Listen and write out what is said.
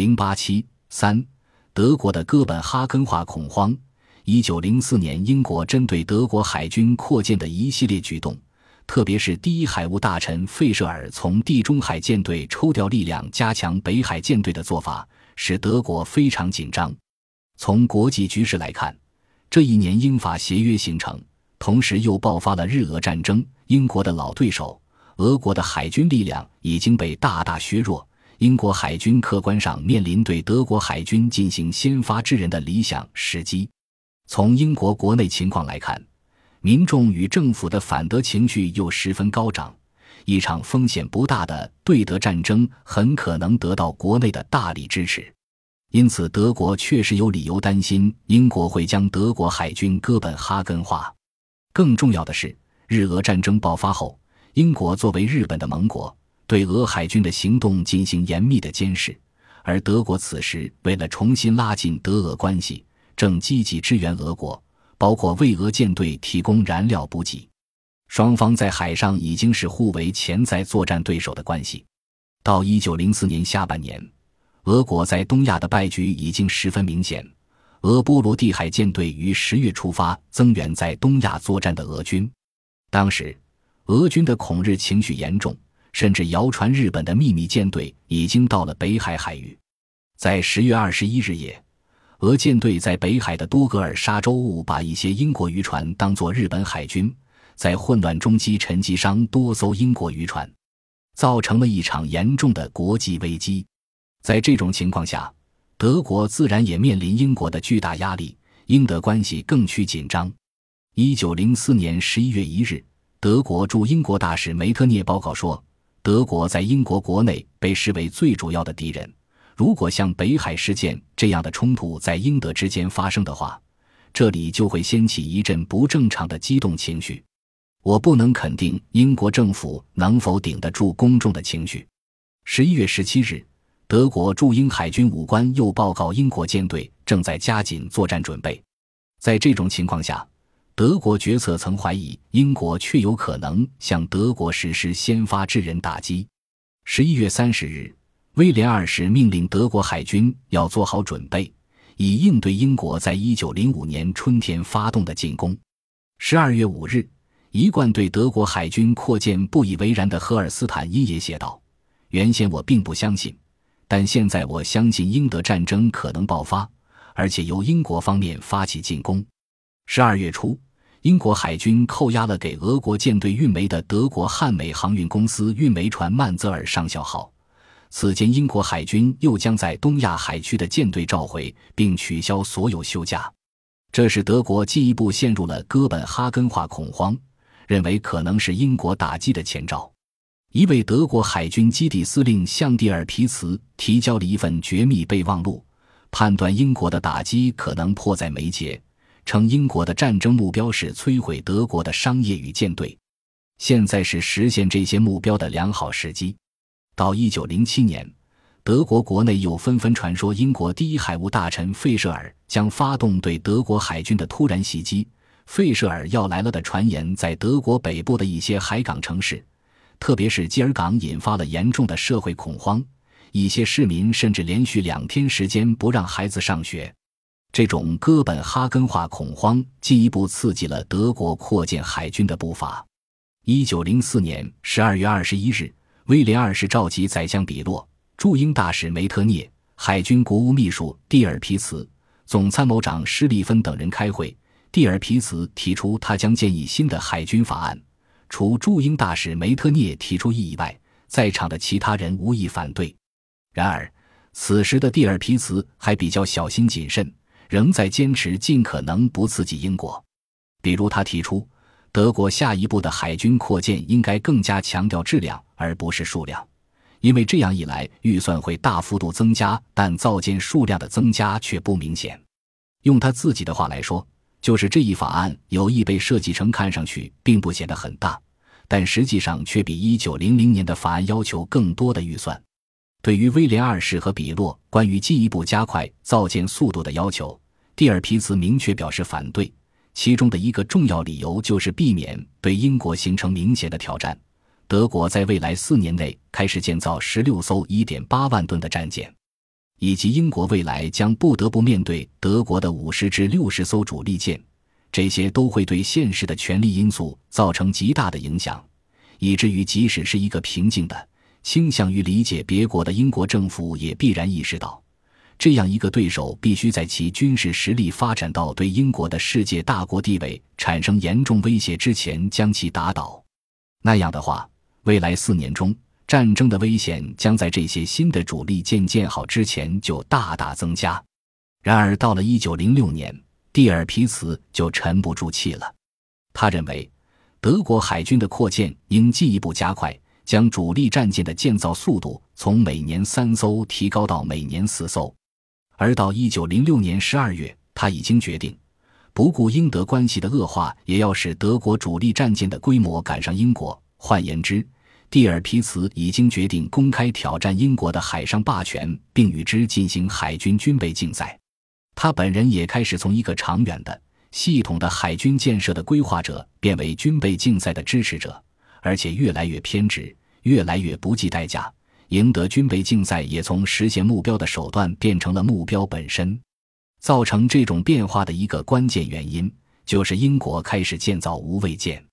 零八七三，德国的哥本哈根化恐慌。一九零四年，英国针对德国海军扩建的一系列举动，特别是第一海务大臣费舍尔从地中海舰队抽调力量加强北海舰队的做法，使德国非常紧张。从国际局势来看，这一年英法协约形成，同时又爆发了日俄战争。英国的老对手俄国的海军力量已经被大大削弱，英国海军客观上面临对德国海军进行先发制人的理想时机。从英国国内情况来看，民众与政府的反德情绪又十分高涨，一场风险不大的对德战争很可能得到国内的大力支持。因此，德国确实有理由担心英国会将德国海军哥本哈根化。更重要的是，日俄战争爆发后，英国作为日本的盟国，对俄海军的行动进行严密的监视。而德国此时为了重新拉近德俄关系，正积极支援俄国，包括为俄舰队提供燃料补给。双方在海上已经是互为潜在作战对手的关系。到一九零四年下半年。俄国在东亚的败局已经十分明显。俄波罗的海舰队于十月出发增援在东亚作战的俄军。当时，俄军的恐日情绪严重，甚至谣传日本的秘密舰队已经到了北海海域。在十月二十一日夜，俄舰队在北海的多格尔沙洲误把一些英国渔船当作日本海军，在混乱中击沉击伤多艘英国渔船，造成了一场严重的国际危机。在这种情况下，德国自然也面临英国的巨大压力，英德关系更趋紧张。一九零四年十一月一日，德国驻英国大使梅特涅报告说，德国在英国国内被视为最主要的敌人。如果像北海事件这样的冲突在英德之间发生的话，这里就会掀起一阵不正常的激动情绪。我不能肯定英国政府能否顶得住公众的情绪。十一月十七日。德国驻英海军武官又报告，英国舰队正在加紧作战准备。在这种情况下，德国决策层怀疑英国确有可能向德国实施先发制人打击。十一月三十日，威廉二世命令德国海军要做好准备，以应对英国在一九零五年春天发动的进攻。十二月五日，一贯对德国海军扩建不以为然的赫尔斯坦因也写道：“原先我并不相信。”但现在我相信英德战争可能爆发，而且由英国方面发起进攻。十二月初，英国海军扣押了给俄国舰队运煤的德国汉美航运公司运煤船曼泽尔上校号。此前，英国海军又将在东亚海区的舰队召回，并取消所有休假。这使德国进一步陷入了哥本哈根化恐慌，认为可能是英国打击的前兆。一位德国海军基地司令向蒂尔皮茨提交了一份绝密备忘录，判断英国的打击可能迫在眉睫，称英国的战争目标是摧毁德国的商业与舰队，现在是实现这些目标的良好时机。到一九零七年，德国国内又纷纷传说英国第一海务大臣费舍尔将发动对德国海军的突然袭击，费舍尔要来了的传言在德国北部的一些海港城市。特别是基尔港引发了严重的社会恐慌，一些市民甚至连续两天时间不让孩子上学。这种哥本哈根化恐慌进一步刺激了德国扩建海军的步伐。一九零四年十二月二十一日，威廉二世召集宰相比洛、驻英大使梅特涅、海军国务秘书蒂尔皮茨、总参谋长施利芬等人开会。蒂尔皮茨提出，他将建议新的海军法案。除驻英大使梅特涅提出异议外，在场的其他人无一反对。然而，此时的蒂尔皮茨还比较小心谨慎，仍在坚持尽可能不刺激英国。比如，他提出，德国下一步的海军扩建应该更加强调质量而不是数量，因为这样一来预算会大幅度增加，但造舰数量的增加却不明显。用他自己的话来说。就是这一法案有意被设计成看上去并不显得很大，但实际上却比一九零零年的法案要求更多的预算。对于威廉二世和比洛关于进一步加快造舰速度的要求，蒂尔皮茨明确表示反对。其中的一个重要理由就是避免对英国形成明显的挑战。德国在未来四年内开始建造十六艘一点八万吨的战舰。以及英国未来将不得不面对德国的五十至六十艘主力舰，这些都会对现实的权力因素造成极大的影响，以至于即使是一个平静的、倾向于理解别国的英国政府，也必然意识到，这样一个对手必须在其军事实力发展到对英国的世界大国地位产生严重威胁之前将其打倒。那样的话，未来四年中。战争的危险将在这些新的主力舰建好之前就大大增加。然而，到了1906年，蒂尔皮茨就沉不住气了。他认为，德国海军的扩建应进一步加快，将主力战舰的建造速度从每年三艘提高到每年四艘。而到1906年12月，他已经决定，不顾英德关系的恶化，也要使德国主力战舰的规模赶上英国。换言之，蒂尔皮茨已经决定公开挑战英国的海上霸权，并与之进行海军军备竞赛。他本人也开始从一个长远的、系统的海军建设的规划者，变为军备竞赛的支持者，而且越来越偏执，越来越不计代价。赢得军备竞赛也从实现目标的手段变成了目标本身。造成这种变化的一个关键原因，就是英国开始建造无畏舰。